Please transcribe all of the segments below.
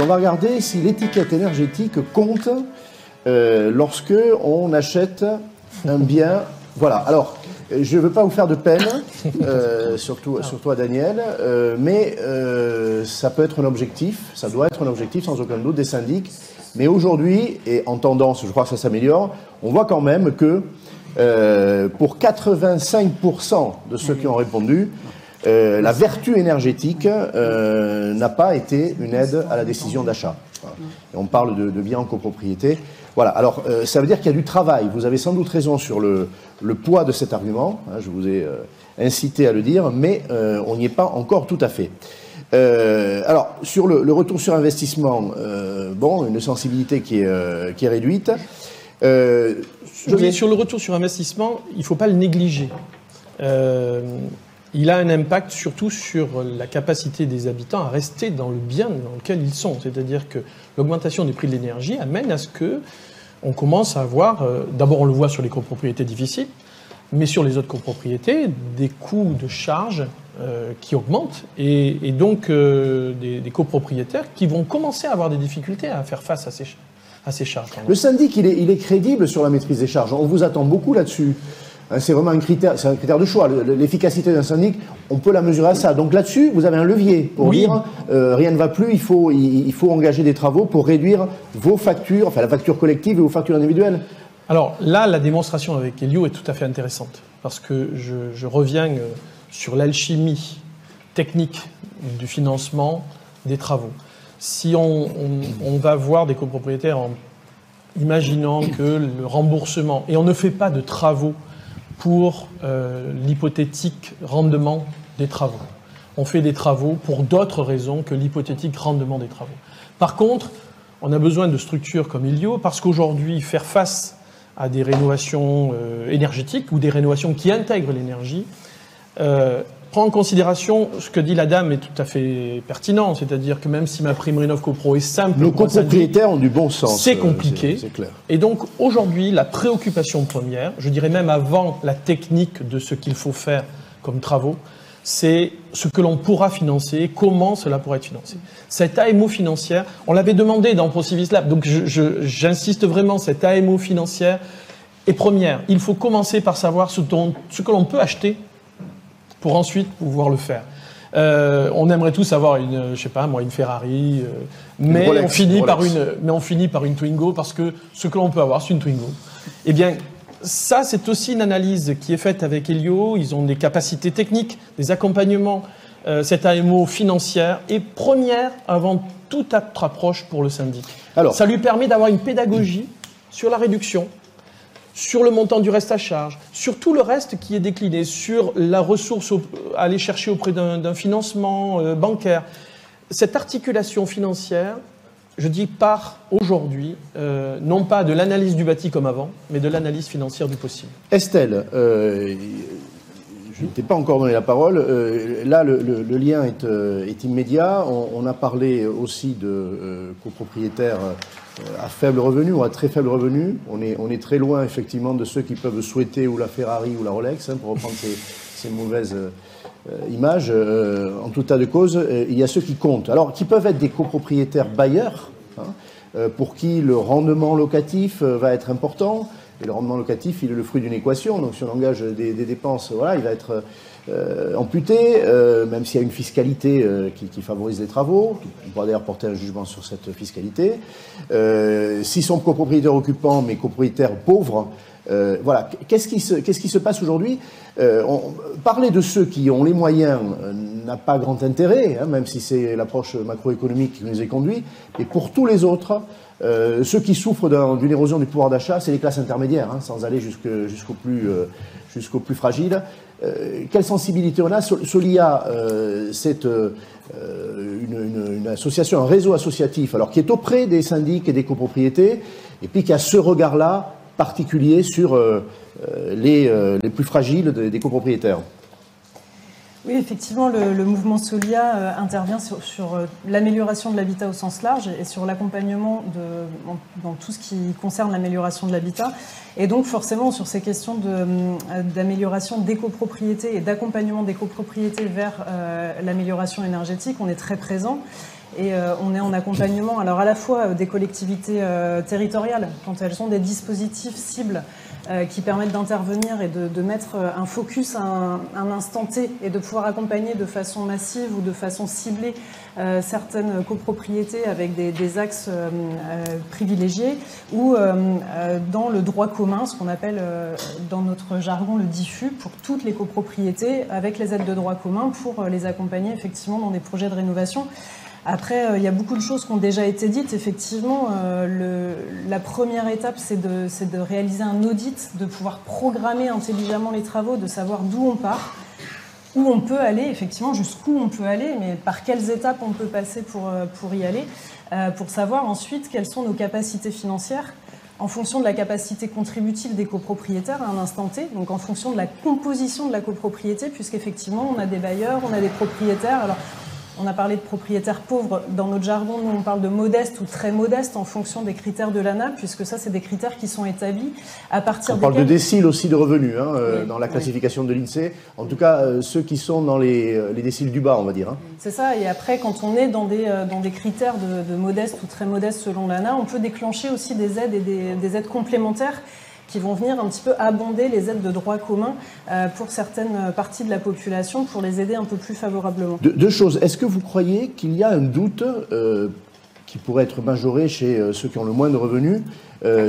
on va regarder si l'étiquette énergétique compte euh, lorsque on achète un bien. Voilà. Alors, je ne veux pas vous faire de peine, euh, surtout, à Daniel, euh, mais ça peut être un objectif, ça doit être un objectif sans aucun doute des syndics. Mais aujourd'hui, et en tendance, je crois que ça s'améliore, on voit quand même que pour 85% de ceux qui ont répondu, euh, la vertu énergétique euh, n'a pas été une aide à la décision d'achat. Voilà. On parle de, de biens en copropriété. Voilà, alors euh, ça veut dire qu'il y a du travail. Vous avez sans doute raison sur le, le poids de cet argument, hein, je vous ai incité à le dire, mais on n'y est pas encore tout à fait. Alors, sur le, le retour sur investissement, bon, une sensibilité qui est, qui est réduite. Je sur le retour sur investissement, il ne faut pas le négliger. Euh, il a un impact surtout sur la capacité des habitants à rester dans le bien dans lequel ils sont. C'est-à-dire que l'augmentation des prix de l'énergie amène à ce que on commence à avoir, euh, d'abord on le voit sur les copropriétés difficiles, mais sur les autres copropriétés, des coûts de charges euh, qui augmentent et, donc euh, des, copropriétaires qui vont commencer à avoir des difficultés à faire face à ces, charges. Le syndic, il est crédible sur la maîtrise des charges. On vous attend beaucoup là-dessus. Hein, C'est vraiment un critère, c'est un critère de choix. Le- le- L'efficacité d'un syndic, on peut la mesurer à ça. Donc là-dessus, vous avez un levier pour Oui. dire euh, rien ne va plus, il faut, il, il faut engager des travaux pour réduire vos factures, enfin la facture collective et vos factures individuelles. Alors là, la démonstration avec Helio est tout à fait intéressante parce que je, je reviens euh, sur l'alchimie technique du financement des travaux. Si on, on- on va voir des copropriétaires en imaginant que le remboursement, et on ne fait pas de travaux pour euh, l'hypothétique rendement des travaux. On fait des travaux pour d'autres raisons que l'hypothétique rendement des travaux. Par contre, on a besoin de structures comme Ilio parce qu'aujourd'hui, faire face à des rénovations euh, énergétiques ou des rénovations qui intègrent l'énergie, euh, prend en considération ce que dit la dame est tout à fait pertinent, c'est-à-dire que même si ma prime Rénov CoPro est simple, Nos copropriétaires ont du bon sens. C'est euh, compliqué. C'est clair. et donc aujourd'hui, la préoccupation première, je dirais même avant la technique de ce qu'il faut faire comme travaux, c'est ce que l'on pourra financer, comment cela pourra être financé. Cette AMO financière, on l'avait demandé dans ProCivis Lab, donc j'insiste vraiment, cette AMO financière est première. Il faut commencer par savoir ce, dont- ce que l'on peut acheter pour ensuite pouvoir le faire. Euh, on aimerait tous avoir une, je sais pas moi, une Ferrari, euh, mais Rolex, on finit une par une, mais on finit par une Twingo parce que ce que l'on peut avoir, c'est une Twingo. Eh bien, ça, c'est aussi une analyse qui est faite avec Helio. Ils ont des capacités techniques, des accompagnements. Euh, cette AMO financière est première avant toute autre approche pour le syndic. Alors. ça lui permet d'avoir une pédagogie sur la réduction, sur le montant du reste à charge, sur tout le reste qui est décliné, sur la ressource au- à aller chercher auprès d'un financement euh, bancaire. Cette articulation financière, je dis, part aujourd'hui, euh, non pas de l'analyse du bâti comme avant, mais de l'analyse financière du possible. Estelle, euh, je ne t'ai pas encore donné la parole. Euh, là, le, lien est, euh, immédiat. On, a parlé aussi de euh, copropriétaires à faible revenu ou à très faible revenu. On est, très loin, effectivement, de ceux qui peuvent souhaiter ou la Ferrari ou la Rolex, hein, pour reprendre ces, mauvaises images. En tout tas de cause, il y a ceux qui comptent. Alors, qui peuvent être des copropriétaires bailleurs, hein, pour qui le rendement locatif va être important. Et le rendement locatif, il est le fruit d'une équation. Donc, si on engage des, dépenses, voilà, il va être euh, amputé, euh, même s'il y a une fiscalité euh, qui, favorise les travaux. On pourra d'ailleurs porter un jugement sur cette fiscalité. S'ils sont copropriétaires occupants, mais copropriétaires pauvres, euh, voilà. Qu'est-ce qui se, passe aujourd'hui? Euh, Parler de ceux qui ont les moyens n'a pas grand intérêt, hein, même si c'est l'approche macroéconomique qui nous est conduit. Et pour tous les autres, euh, ceux qui souffrent d'un- d'une érosion du pouvoir d'achat, c'est les classes intermédiaires, hein, sans aller jusque- jusqu'au plus, euh, jusqu'au plus fragile. Euh, quelle sensibilité on a Sol- Solia, c'est une, association, un réseau associatif, qui est auprès des syndics et des copropriétés, et puis qui a ce regard-là particulier sur les, plus fragiles des copropriétaires. Oui, effectivement, le, mouvement Solia euh, intervient sur, euh, l'amélioration de l'habitat au sens large et sur l'accompagnement de, dans, tout ce qui concerne l'amélioration de l'habitat. Et donc, forcément, sur ces questions de, euh, d'amélioration des copropriétés et d'accompagnement des copropriétés vers l'amélioration énergétique, on est très présent. Et on est en accompagnement, alors à la fois des collectivités territoriales, quand elles ont des dispositifs cibles qui permettent d'intervenir et de, mettre un focus à un, instant T et de pouvoir accompagner de façon massive ou de façon ciblée certaines copropriétés avec des, axes privilégiés ou dans le droit commun, ce qu'on appelle dans notre jargon le diffus, pour toutes les copropriétés avec les aides de droit commun pour les accompagner effectivement dans des projets de rénovation. Après, euh, il y a beaucoup de choses qui ont déjà été dites. Effectivement, euh, la première étape, c'est de, réaliser un audit, de pouvoir programmer intelligemment les travaux, de savoir d'où on part, où on peut aller, effectivement, jusqu'où on peut aller, mais par quelles étapes on peut passer pour, euh, y aller, pour savoir ensuite quelles sont nos capacités financières en fonction de la capacité contributive des copropriétaires à un instant T, donc en fonction de la composition de la copropriété, puisqu'effectivement, on a des bailleurs, on a des propriétaires. On a parlé de propriétaires pauvres. Dans notre jargon, nous, on parle de modeste ou très modeste en fonction des critères de l'ANA, puisque ça, c'est des critères qui sont établis à partir On parle de déciles aussi de revenus hein, euh, dans la classification de l'INSEE. En tout cas, euh, ceux qui sont dans les, euh, les, déciles du bas, on va dire. Hein. C'est ça. Et après, quand on est dans des, dans des critères de, modeste ou très modeste selon l'ANA, on peut déclencher aussi des aides et des aides complémentaires qui vont venir un petit peu abonder les aides de droit commun euh, pour certaines parties de la population pour les aider un peu plus favorablement. deux choses. Est-ce que vous croyez qu'il y a un doute euh, qui pourrait être majoré chez euh, ceux qui ont le moins de revenus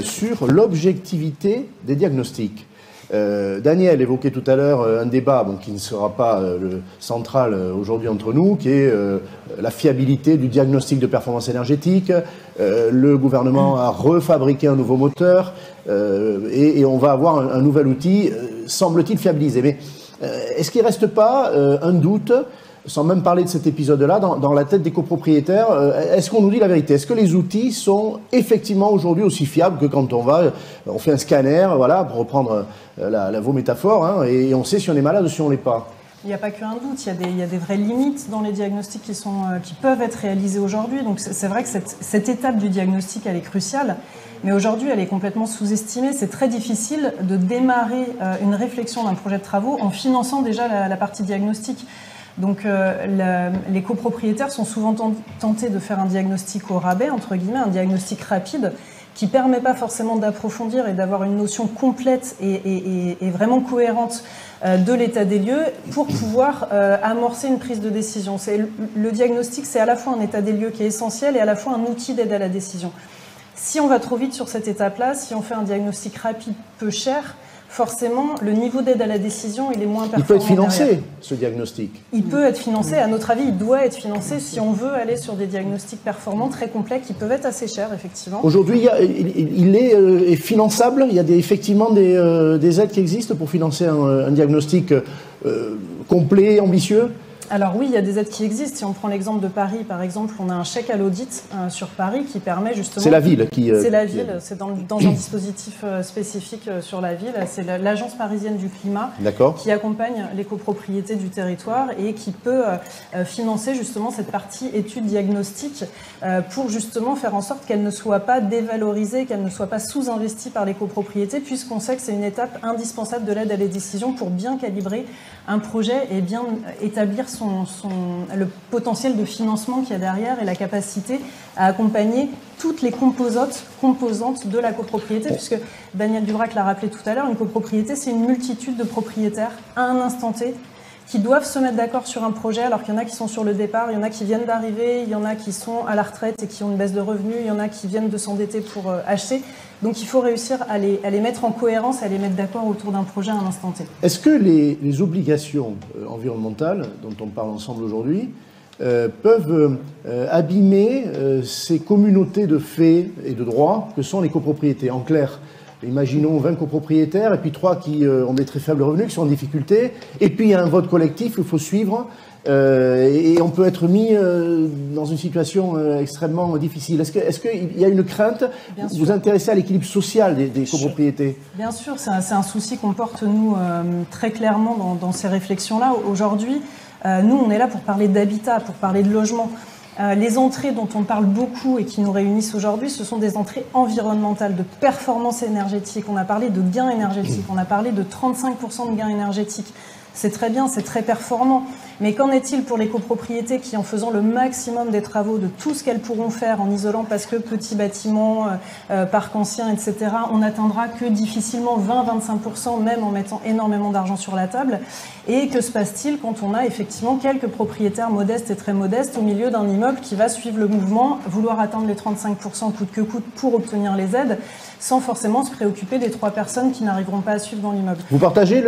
sur l'objectivité des diagnostics? Euh, Daniel évoquait tout à l'heure euh, un débat qui ne sera pas euh, le central aujourd'hui entre nous, qui est la fiabilité du diagnostic de performance énergétique. le gouvernement a refabriqué un nouveau moteur et, et, on va avoir un, un nouvel outil, semble-t-il, fiabilisé. Mais est-ce qu'il ne reste pas un doute sans même parler de cet épisode-là, dans, la tête des copropriétaires, euh, est-ce qu'on nous dit la vérité? Est-ce que les outils sont effectivement aujourd'hui aussi fiables que quand on va, on fait un scanner, voilà, pour reprendre euh, la, vos métaphores, hein, et on sait si on est malade ou si on l'est pas? Il n'y a pas qu'un doute, il y, a des, vraies limites dans les diagnostics qui, euh, peuvent être réalisés aujourd'hui. Donc c'est vrai que cette, cette, étape du diagnostic, elle est cruciale, mais aujourd'hui, elle est complètement sous-estimée. C'est très difficile de démarrer une réflexion d'un projet de travaux en finançant déjà la, la partie diagnostique. Donc euh, les copropriétaires sont souvent tentés de faire un diagnostic au rabais, entre guillemets, un diagnostic rapide qui permet pas forcément d'approfondir et d'avoir une notion complète et, vraiment cohérente euh, de l'état des lieux pour pouvoir euh, amorcer une prise de décision. Le, le diagnostic, c'est à la fois un état des lieux qui est essentiel et à la fois un outil d'aide à la décision. Si on va trop vite sur cette étape-là, si on fait un diagnostic rapide peu cher, forcément, le niveau d'aide à la décision, il est moins performant. Il peut être financé, ce diagnostic. Il peut être financé. À notre avis, il doit être financé si on veut aller sur des diagnostics performants très complets qui peuvent être assez chers, effectivement. Aujourd'hui, il, est, euh, finançable. Il y a des, effectivement des, euh, aides qui existent pour financer un, diagnostic euh, complet, ambitieux alors oui, il y a des aides qui existent. Si on prend l'exemple de Paris, par exemple, on a un chèque à l'audit euh, sur Paris qui permet justement... C'est la ville qui... Euh, c'est la ville, c'est dans, un dispositif euh, spécifique sur la ville. C'est l'Agence parisienne du climat qui accompagne les copropriétés du territoire et qui peut financer justement cette partie étude diagnostique pour justement faire en sorte qu'elle ne soit pas dévalorisée, qu'elle ne soit pas sous-investie par les copropriétés, puisqu'on sait que c'est une étape indispensable de l'aide à les décisions pour bien calibrer un projet et bien établir le potentiel de financement qu'il y a derrière et la capacité à accompagner toutes les composantes, composantes de la copropriété, puisque Daniel Dubrac l'a rappelé tout à l'heure, une copropriété, c'est une multitude de propriétaires à un instant T qui doivent se mettre d'accord sur un projet, alors qu'il y en a qui sont sur le départ, il y en a qui viennent d'arriver, il y en a qui sont à la retraite et qui ont une baisse de revenus, il y en a qui viennent de s'endetter pour euh, acheter. Donc il faut réussir à les, mettre en cohérence, à les mettre d'accord autour d'un projet à un instant T. Est-ce que les, obligations euh, environnementales dont on parle ensemble aujourd'hui euh, peuvent abîmer ces communautés de faits et de droits que sont les copropriétés? En clair, imaginons 20 copropriétaires et puis 3 qui ont des très faibles revenus, qui sont en difficulté, et puis il y a un vote collectif qu'il faut suivre euh, et on peut être mis euh, dans une situation euh, extrêmement difficile. Est-ce qu'il y a une crainte? Vous vous intéressez à l'équilibre social des, copropriétés? Bien sûr, c'est un, souci qu'on porte, nous, très clairement dans, dans ces réflexions-là. Aujourd'hui, nous, on est là pour parler d'habitat, pour parler de logement. Les entrées dont on parle beaucoup et qui nous réunissent aujourd'hui, ce sont des entrées environnementales, de performance énergétique. On a parlé de gains énergétiques, on a parlé de 35% de gains énergétiques. C'est très bien, c'est très performant. Mais qu'en est-il pour les copropriétés qui, en faisant le maximum des travaux de tout ce qu'elles pourront faire en isolant, parce que petits bâtiments, euh, parcs anciens, etc., on n'atteindra que difficilement 20-25%, même en mettant énormément d'argent sur la table? Et que se passe-t-il quand on a effectivement quelques propriétaires modestes et très modestes au milieu d'un immeuble qui va suivre le mouvement, vouloir atteindre les 35% coûte que coûte pour obtenir les aides, sans forcément se préoccuper des trois personnes qui n'arriveront pas à suivre dans l'immeuble. Vous partagez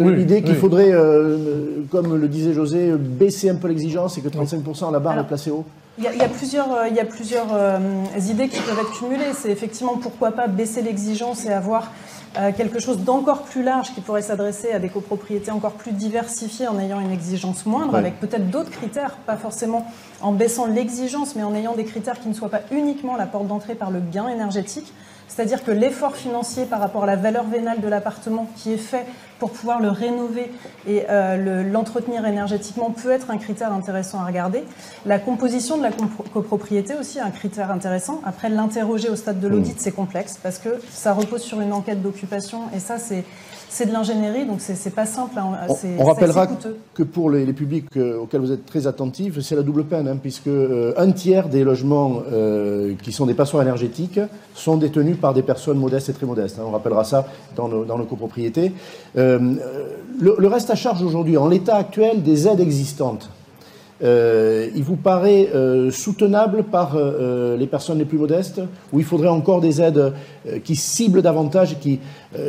l'idée qu'il faudrait, euh, comme le disait José, baisser un peu l'exigence et que 35% à la barre est placé haut il y, a, plusieurs, il y a plusieurs euh, euh, idées qui peuvent être cumulées. C'est effectivement pourquoi pas baisser l'exigence et avoir quelque chose d'encore plus large qui pourrait s'adresser à des copropriétés encore plus diversifiées en ayant une exigence moindre, avec peut-être d'autres critères, pas forcément en baissant l'exigence, mais en ayant des critères qui ne soient pas uniquement la porte d'entrée par le gain énergétique. C'est-à-dire que l'effort financier par rapport à la valeur vénale de l'appartement qui est fait pour pouvoir le rénover et euh, l'entretenir énergétiquement peut être un critère intéressant à regarder. La composition de la copropriété aussi est un critère intéressant. Après, l'interroger au stade de l'audit, mmh. c'est complexe parce que ça repose sur une enquête d'occupation et ça, c'est c'est de l'ingénierie, donc c'est pas simple. Hein. On, rappellera que pour les, publics euh, auxquels vous êtes très attentifs, c'est la double peine, hein, puisque euh, un tiers des logements euh, qui sont des passoires énergétiques sont détenus par des personnes modestes et très modestes. Hein. on rappellera ça dans nos, copropriétés. le, reste à charge aujourd'hui, en l'état actuel des aides existantes, euh, il vous paraît euh, soutenable par euh, les personnes les plus modestes ou il faudrait encore des aides qui ciblent davantage, qui,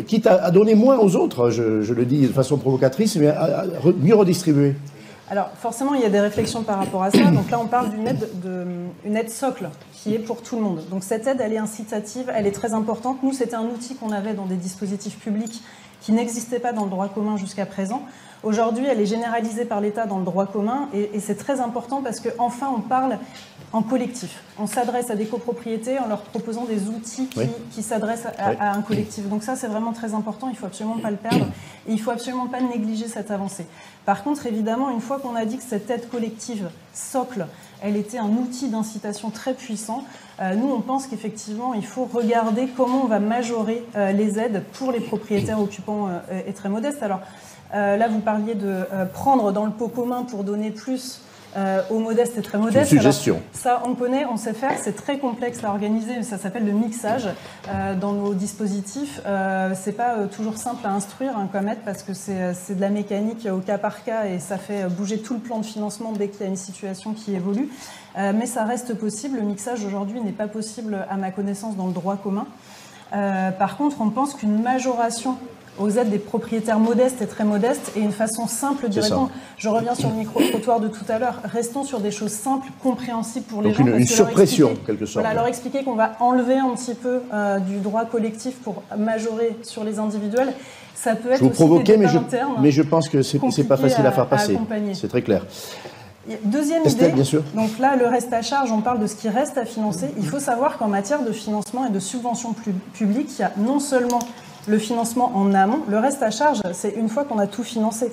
quitte à, donner moins aux autres, je, le dis de façon provocatrice, mais à, mieux redistribuer? Alors forcément, il y a des réflexions par rapport à ça. Donc là, on parle d'une aide, de, aide socle qui est pour tout le monde. Donc cette aide, elle est incitative, elle est très importante. Nous, c'était un outil qu'on avait dans des dispositifs publics qui n'existait pas dans le droit commun jusqu'à présent. Aujourd'hui, elle est généralisée par l'État dans le droit commun et, c'est très important parce qu'enfin, on parle en collectif. On s'adresse à des copropriétés en leur proposant des outils qui, s'adressent à, un collectif. Donc ça, c'est vraiment très important. Il faut absolument pas le perdre et il faut absolument pas négliger cette avancée. Par contre, évidemment, une fois qu'on a dit que cette aide collective socle, elle était un outil d'incitation très puissant, euh, nous, on pense qu'effectivement, il faut regarder comment on va majorer euh, les aides pour les propriétaires occupants euh, et très modestes. Alors, euh, là, vous parliez de euh, prendre dans le pot commun pour donner plus euh, aux modestes et très modestes. suggestion. ça, on connaît, on sait faire. C'est très complexe à organiser. Ça s'appelle le mixage dans nos dispositifs. c'est pas toujours simple à instruire un comète parce que c'est de la mécanique au cas par cas et ça fait bouger tout le plan de financement dès qu'il y a une situation qui évolue. mais ça reste possible. Le mixage aujourd'hui n'est pas possible à ma connaissance dans le droit commun. par contre, on pense qu'une majoration aux aides des propriétaires modestes et très modestes et une façon simple d'y répondre. Je reviens sur le micro-trottoir de tout à l'heure. Restons sur des choses simples, compréhensibles pour les gens. Une, une surpression, quelque sorte. Voilà, leur expliquer qu'on va enlever un petit peu euh, du droit collectif pour majorer sur les individuels. Ça peut être je vous mais je, mais je pense que c'est pas facile à, faire passer. C'est très clair. Deuxième idée, bien sûr. donc là, le reste à charge, on parle de ce qui reste à financer. Il faut savoir qu'en matière de financement et de subvention publique, il y a non seulement le financement en amont. Le reste à charge, c'est une fois qu'on a tout financé.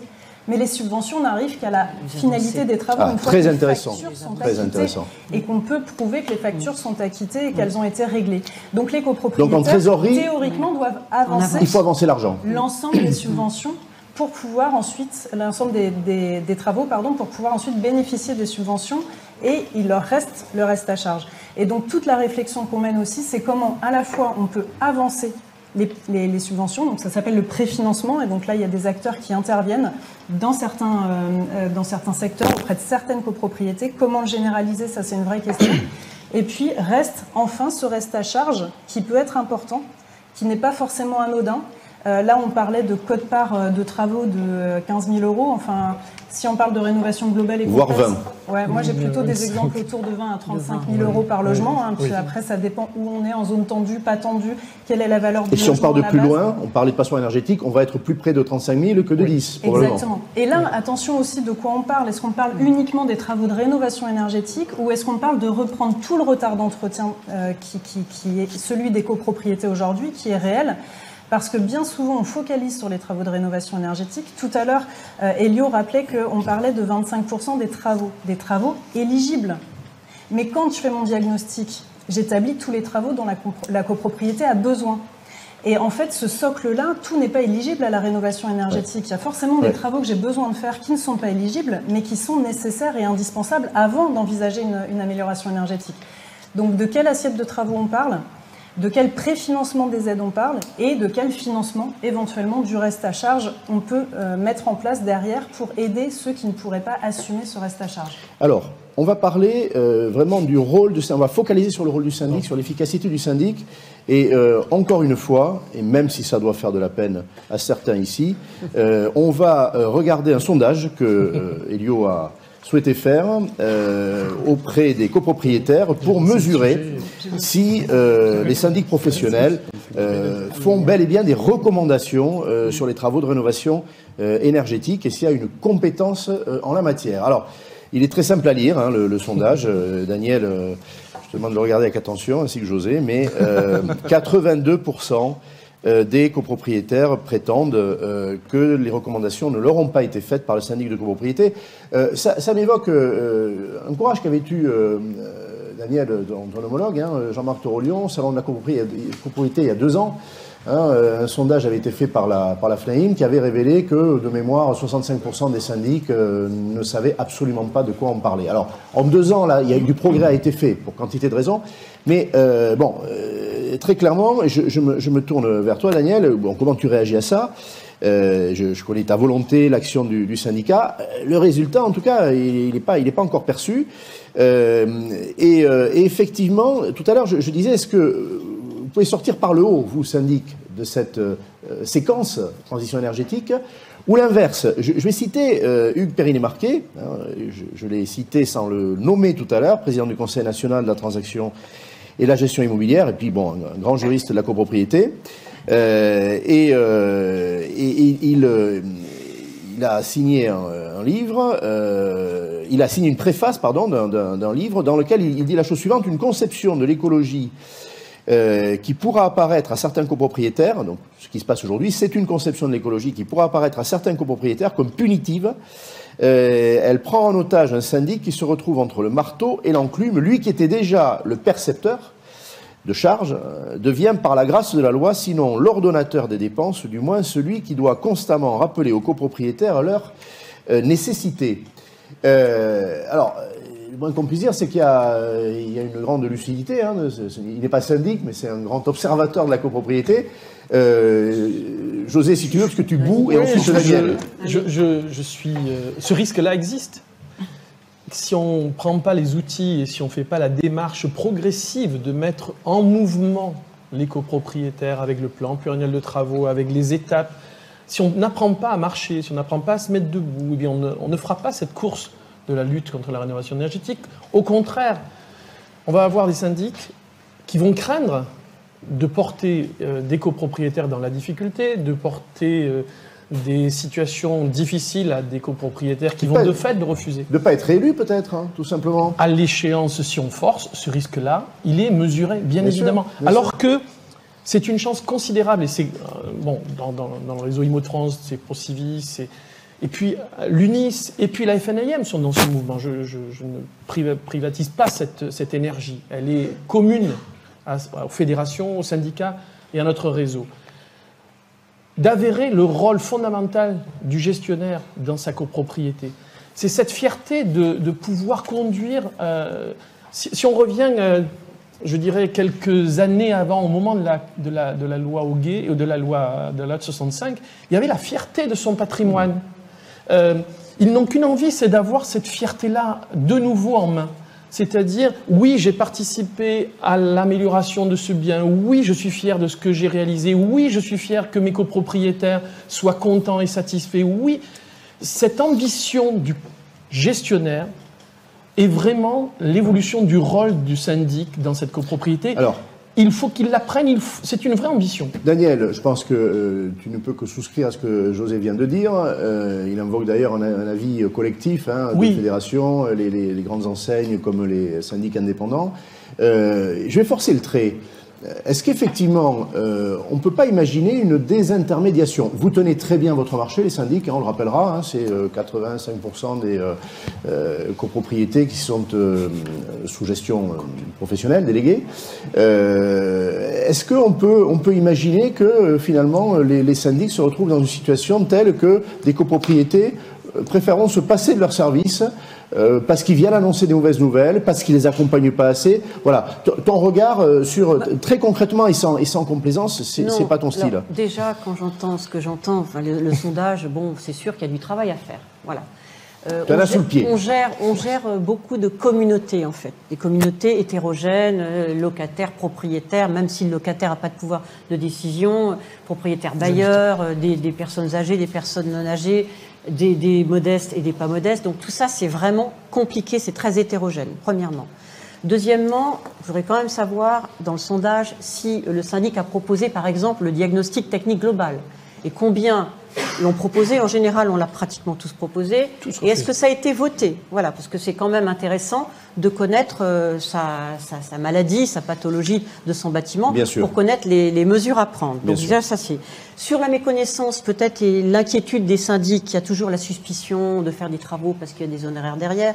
Mais les subventions n'arrivent qu'à la finalité des travaux, ah, une fois très que intéressant. les factures sont très intéressant. et qu'on peut prouver que les factures sont acquittées et qu'elles ont été réglées. Donc les copropriétaires, Donc trésorerie, théoriquement, doivent avancer. Il faut avancer l'argent. L'ensemble des subventions pour pouvoir ensuite, l'ensemble des, des, travaux, pardon, pour pouvoir ensuite bénéficier des subventions et il leur reste le reste à charge. Et donc toute la réflexion qu'on mène aussi, c'est comment à la fois on peut avancer les, subventions. Donc ça s'appelle le préfinancement. Et donc là, il y a des acteurs qui interviennent dans certains, euh, euh, dans certains secteurs auprès de certaines copropriétés. Comment le généraliser? Ça, c'est une vraie question. Et puis reste enfin ce reste à charge qui peut être important, qui n'est pas forcément anodin. Euh, là, on parlait de code-part de travaux de 15 000 euros. Enfin, si on parle de rénovation globale et Voire 20. Ouais, moi j'ai plutôt des exemples autour de 20 à 35 000 euros par logement. Hein, puis après, ça dépend où on est, en zone tendue, pas tendue, quelle est la valeur du Et si on part de plus loin, on parlait de passoire énergétique, on va être plus près de 35 000 que de 10. Exactement. Et là, attention aussi de quoi on parle. Est-ce qu'on parle uniquement des travaux de rénovation énergétique ou est-ce qu'on parle de reprendre tout le retard d'entretien euh, qui, qui est celui des copropriétés aujourd'hui, qui est réel? Parce que bien souvent on focalise sur les travaux de rénovation énergétique. Tout à l'heure, euh, Elio rappelait qu'on parlait de 25% des travaux, des travaux éligibles. Mais quand je fais mon diagnostic, j'établis tous les travaux dont la, copropriété a besoin. Et en fait, ce socle-là, tout n'est pas éligible à la rénovation énergétique. Il y a forcément des travaux que j'ai besoin de faire qui ne sont pas éligibles, mais qui sont nécessaires et indispensables avant d'envisager une, amélioration énergétique. Donc, de quelle assiette de travaux on parle? De quel préfinancement des aides on parle et de quel financement éventuellement du reste à charge on peut euh, mettre en place derrière pour aider ceux qui ne pourraient pas assumer ce reste à charge? Alors, on va parler euh, vraiment du rôle de on va focaliser sur le rôle du syndic, sur l'efficacité du syndic. Et euh, encore une fois, et même si ça doit faire de la peine à certains ici, on va regarder un sondage que Elio a souhaité faire auprès des copropriétaires pour mesurer si les syndics professionnels font bel et bien des recommandations sur les travaux de rénovation énergétique et s'il y a une compétence en la matière. Alors, il est très simple à lire, hein, le, sondage. Euh, Daniel, euh, je te demande de le regarder avec attention, ainsi que José, mais 82% euh, des copropriétaires prétendent que les recommandations ne leur ont pas été faites par le syndic de copropriété. ça, m'évoque un courage qu'avait eu Daniel, ton homologue, hein, Jean-Marc Torolion, salon de la copropriété il y a deux ans. Hein, euh, un sondage avait été fait par la, par la qui avait révélé que, de mémoire, 65% des syndics euh, ne savaient absolument pas de quoi on parlait. Alors, en deux ans, là, il y a, du progrès a été fait pour quantité de raisons. Mais, euh, bon, très clairement, je, me, tourne vers toi, Daniel. Bon, comment tu réagis à ça? Je, connais ta volonté, l'action du, syndicat. Le résultat, en tout cas, il n'est pas, encore perçu. Et, effectivement, tout à l'heure, je, disais, est-ce que vous pouvez sortir par le haut, vous, syndic, de cette euh, séquence transition énergétique, ou l'inverse. Je, vais citer euh, Hugues Périnet-Marquet, hein, je, l'ai cité sans le nommer tout à l'heure, président du Conseil national de la transaction et la gestion immobilière, et puis bon, un, grand juriste de la copropriété. Euh, et, il, il, a signé un, livre, il a signé une préface, pardon, d'un livre dans lequel il, il dit la chose suivante, une conception de l'écologie euh, qui pourra apparaître à certains copropriétaires, donc ce qui se passe aujourd'hui, c'est une conception de l'écologie qui pourra apparaître à certains copropriétaires comme punitive. Euh, elle prend en otage un syndic qui se retrouve entre le marteau et l'enclume. Lui qui était déjà le percepteur de charges euh, devient par la grâce de la loi, sinon l'ordonnateur des dépenses, du moins celui qui doit constamment rappeler aux copropriétaires leur nécessité. alors, le moins qu'on puisse dire, c'est qu'il y, a une grande lucidité. Hein, il n'est pas syndic, mais c'est un grand observateur de la copropriété. Euh, José, si tu veux, parce que tu boues et ensuite Daniel. Je, je, suis. Euh, ce risque-là existe. Si on ne prend pas les outils et si on ne fait pas la démarche progressive de mettre en mouvement les copropriétaires avec le plan pluriannuel de travaux, avec les étapes, si on n'apprend pas à marcher, si on n'apprend pas à se mettre debout, eh bien on, ne, on ne fera pas cette course de la lutte contre la rénovation énergétique. Au contraire, on va avoir des syndics qui vont craindre de porter euh, des copropriétaires dans la difficulté, de porter euh, des situations difficiles à des copropriétaires qui vont de fait de refuser. De ne pas être élus peut-être, hein, tout simplement. À l'échéance, si on force, ce risque-là, il est mesuré, bien, évidemment. Alors que c'est une chance considérable, et c'est, euh, bon, dans, dans, le réseau IMO de France, c'est ProCivis, c'est et puis l'UNIS et puis la FNIM sont dans ce mouvement. Je, ne privatise pas cette, cette, énergie. Elle est commune aux fédérations, aux syndicats et à notre réseau. D'avérer le rôle fondamental du gestionnaire dans sa copropriété. C'est cette fierté de, pouvoir conduire. Euh, si, on revient, euh, je dirais, quelques années avant, au moment de la, loi Auguet, ou de la loi de la 65, il y avait la fierté de son patrimoine. Euh, ils n'ont qu'une envie, c'est d'avoir cette fierté-là de nouveau en main. C'est-à-dire, oui, j'ai participé à l'amélioration de ce bien, oui, je suis fier de ce que j'ai réalisé, oui, je suis fier que mes copropriétaires soient contents et satisfaits, oui. Cette ambition du gestionnaire est vraiment l'évolution du rôle du syndic dans cette copropriété. Alors, il faut qu'il l'apprenne, c'est une vraie ambition. Daniel, je pense que euh, tu ne peux que souscrire à ce que José vient de dire. Euh, il invoque d'ailleurs un, avis collectif hein, des fédérations, les, les, grandes enseignes comme les syndics indépendants. Euh, je vais forcer le trait. Est-ce qu'effectivement, euh, on ne peut pas imaginer une désintermédiation? Vous tenez très bien votre marché, les syndics, hein, on le rappellera, hein, c'est 85% des copropriétés qui sont sous gestion professionnelle, déléguée. Est-ce qu'on peut, on peut imaginer que finalement les, les syndics se retrouvent dans une situation telle que des copropriétés préféreront se passer de leurs services euh, parce qu'ils viennent annoncer des mauvaises nouvelles, parce qu'ils les accompagnent pas assez. Voilà. ton regard euh, sur bah, très concrètement et sans, et sans complaisance, c'est pas ton style. déjà, quand j'entends ce que j'entends, enfin, le, sondage, bon, c'est sûr qu'il y a du travail à faire. Voilà. Euh, on, gère, pied. on, gère, on gère beaucoup de communautés en fait, des communautés hétérogènes, locataires, propriétaires, même si le locataire n'a pas de pouvoir de décision, propriétaires bailleurs, des, des, personnes âgées, des personnes non âgées, des, modestes et des pas modestes. Donc tout ça, c'est vraiment compliqué, c'est très hétérogène, premièrement. Deuxièmement, je voudrais quand même savoir, dans le sondage, si le syndic a proposé, par exemple, le diagnostic technique global et combien l'ont proposé. En général, on l'a pratiquement tous proposé. et est-ce que ça a été voté? Voilà, parce que c'est quand même intéressant de connaître euh, sa, maladie, sa pathologie de son bâtiment, pour connaître les, mesures à prendre. Donc déjà, ça c'est. Sur la méconnaissance, peut-être, et l'inquiétude des syndics, il y a toujours la suspicion de faire des travaux parce qu'il y a des honoraires derrière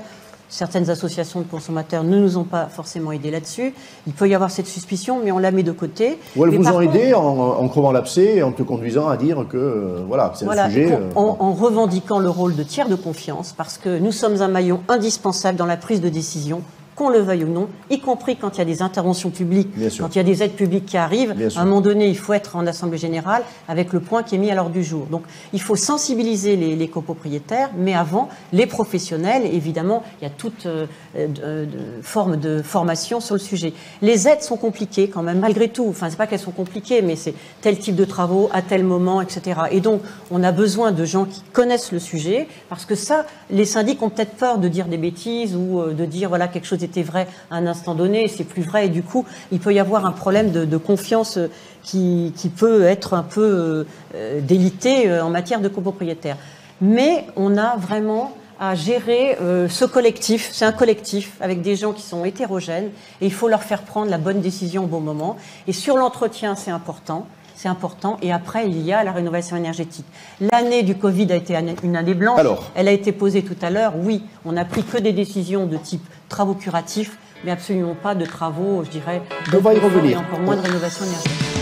certaines associations de consommateurs ne nous ont pas forcément aidés là-dessus. Il peut y avoir cette suspicion, mais on la met de côté. Ou elles vous ont aidé en, en crevant l'abcès et en te conduisant à dire que euh, voilà, c'est un sujet. Euh, en, revendiquant le rôle de tiers de confiance, parce que nous sommes un maillon indispensable dans la prise de décision qu'on le veuille ou non, y compris quand il y a des interventions publiques, quand il y a des aides publiques qui arrivent. à un moment donné, il faut être en Assemblée générale avec le point qui est mis à l'ordre du jour. Donc, il faut sensibiliser les, copropriétaires, mais avant, les professionnels. Évidemment, il y a toute euh, forme de formation sur le sujet. Les aides sont compliquées quand même, malgré tout. Enfin, c'est pas qu'elles sont compliquées, mais c'est tel type de travaux à tel moment, etc. Et donc, on a besoin de gens qui connaissent le sujet, parce que ça, les syndics ont peut-être peur de dire des bêtises ou euh, de dire voilà quelque chose était vrai à un instant donné, c'est plus vrai, et du coup, il peut y avoir un problème de, confiance euh, qui, peut être un peu euh, euh, délité en matière de copropriétaire. Mais on a vraiment à gérer ce collectif. C'est un collectif avec des gens qui sont hétérogènes et il faut leur faire prendre la bonne décision au bon moment. Et sur l'entretien, c'est important c'est important. Et après, il y a la rénovation énergétique. L'année du Covid a été une année blanche. Alors. Elle a été posée tout à l'heure. Oui, on n'a pris que des décisions de type travaux curatifs, mais absolument pas de travaux, je dirais, de on va y revenir. et encore moins de rénovation énergétique.